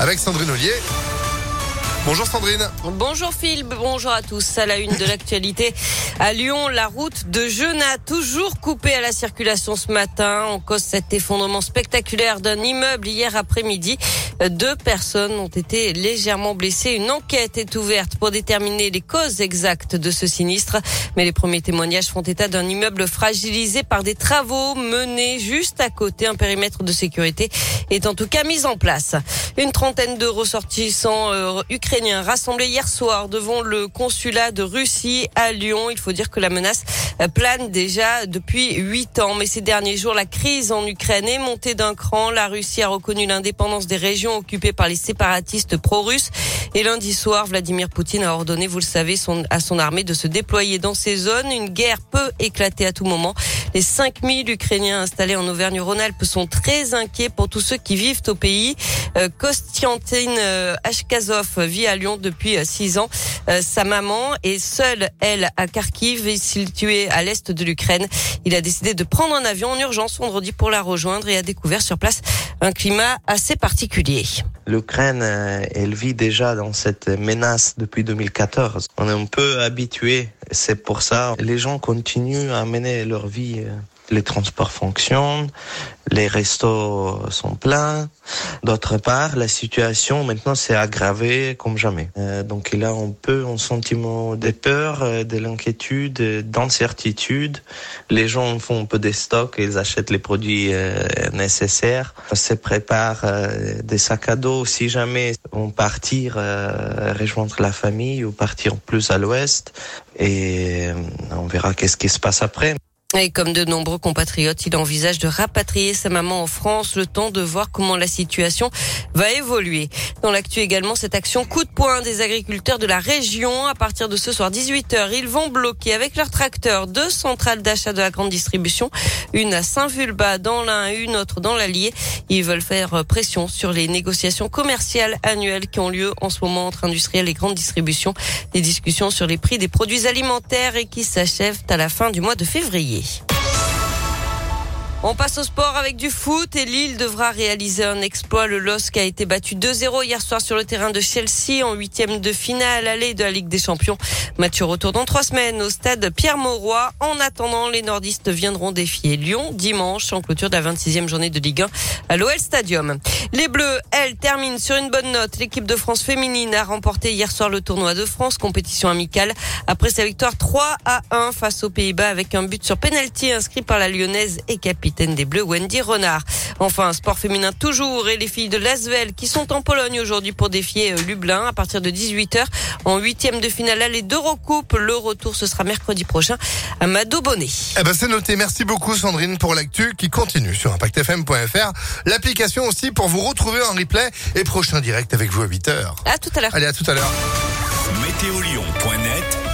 Avec Sandrine Ollier. Bonjour Sandrine. Bonjour Phil, bonjour à tous. À la une de l'actualité, à Lyon, la route de Genain toujours coupée à la circulation ce matin. En cause cet effondrement spectaculaire d'un immeuble hier après-midi. Deux personnes ont été légèrement blessées. Une enquête est ouverte pour déterminer les causes exactes de ce sinistre. Mais les premiers témoignages font état d'un immeuble fragilisé par des travaux menés juste à côté. Un périmètre de sécurité est en tout cas mis en place. Une trentaine de ressortissants euh, ukrainiens rassemblés hier soir devant le consulat de Russie à Lyon. Il faut dire que la menace euh, plane déjà depuis huit ans. Mais ces derniers jours, la crise en Ukraine est montée d'un cran. La Russie a reconnu l'indépendance des régions occupées par les séparatistes pro-russes. Et lundi soir, Vladimir Poutine a ordonné, vous le savez, à son armée de se déployer dans ces zones. Une guerre peut éclater à tout moment. Les 5000 Ukrainiens installés en Auvergne-Rhône-Alpes sont très inquiets pour tous ceux qui vivent au pays. Euh, Kostiantine euh, Ashkazov vit à Lyon depuis euh, six ans. sa maman est seule, elle, à Kharkiv, située à l'est de l'Ukraine. Il a décidé de prendre un avion en urgence vendredi pour la rejoindre et a découvert sur place un climat assez particulier. L'Ukraine, elle vit déjà dans cette menace depuis 2014. On est un peu habitué. C'est pour ça les gens continuent à mener leur vie les transports fonctionnent, les restos sont pleins. D'autre part, la situation maintenant s'est aggravée comme jamais. Euh, donc il a un peu un sentiment de peur, euh, de l'inquiétude, d'incertitude. Les gens font un peu des stocks, ils achètent les produits euh, nécessaires, se préparent des sacs à dos si jamais on partir rejoindre la famille ou partir plus à l'ouest. Et on verra qu'est-ce qui se passe après. Et comme de nombreux compatriotes, il envisage de rapatrier sa maman en France le temps de voir comment la situation va évoluer. Dans l'actu également, cette action coup de poing des agriculteurs de la région. À partir de ce soir 18h, ils vont bloquer avec leurs tracteurs deux centrales d'achat de la grande distribution. Une à Saint-Vulbas dans l'un, une autre dans l'Allier. Ils veulent faire pression sur les négociations commerciales annuelles qui ont lieu en ce moment entre industriels et grandes distributions. Des discussions sur les prix des produits alimentaires et qui s'achèvent à la fin du mois de février. wichtig. On passe au sport avec du foot et Lille devra réaliser un exploit. Le LOSC a été battu 2-0 hier soir sur le terrain de Chelsea en huitième de finale allée de la Ligue des Champions. Match retour dans trois semaines au stade Pierre-Mauroy. En attendant, les nordistes viendront défier Lyon dimanche en clôture de la 26e journée de Ligue 1 à l'OL Stadium. Les Bleus, elles, terminent sur une bonne note. L'équipe de France féminine a remporté hier soir le tournoi de France, compétition amicale, après sa victoire 3 à 1 face aux Pays-Bas avec un but sur pénalty inscrit par la lyonnaise et capitaine des Bleus, Wendy Renard. Enfin, sport féminin toujours et les filles de Lasvel qui sont en Pologne aujourd'hui pour défier euh, Lublin à partir de 18h en huitième de finale les d'Eurocoupe. Le retour, ce sera mercredi prochain à Mado Bonnet. Eh ben, c'est noté. Merci beaucoup, Sandrine, pour l'actu qui continue sur impactfm.fr. L'application aussi pour vous retrouver en replay et prochain direct avec vous à 8h. À tout à l'heure. Allez, à tout à l'heure. Météolion.net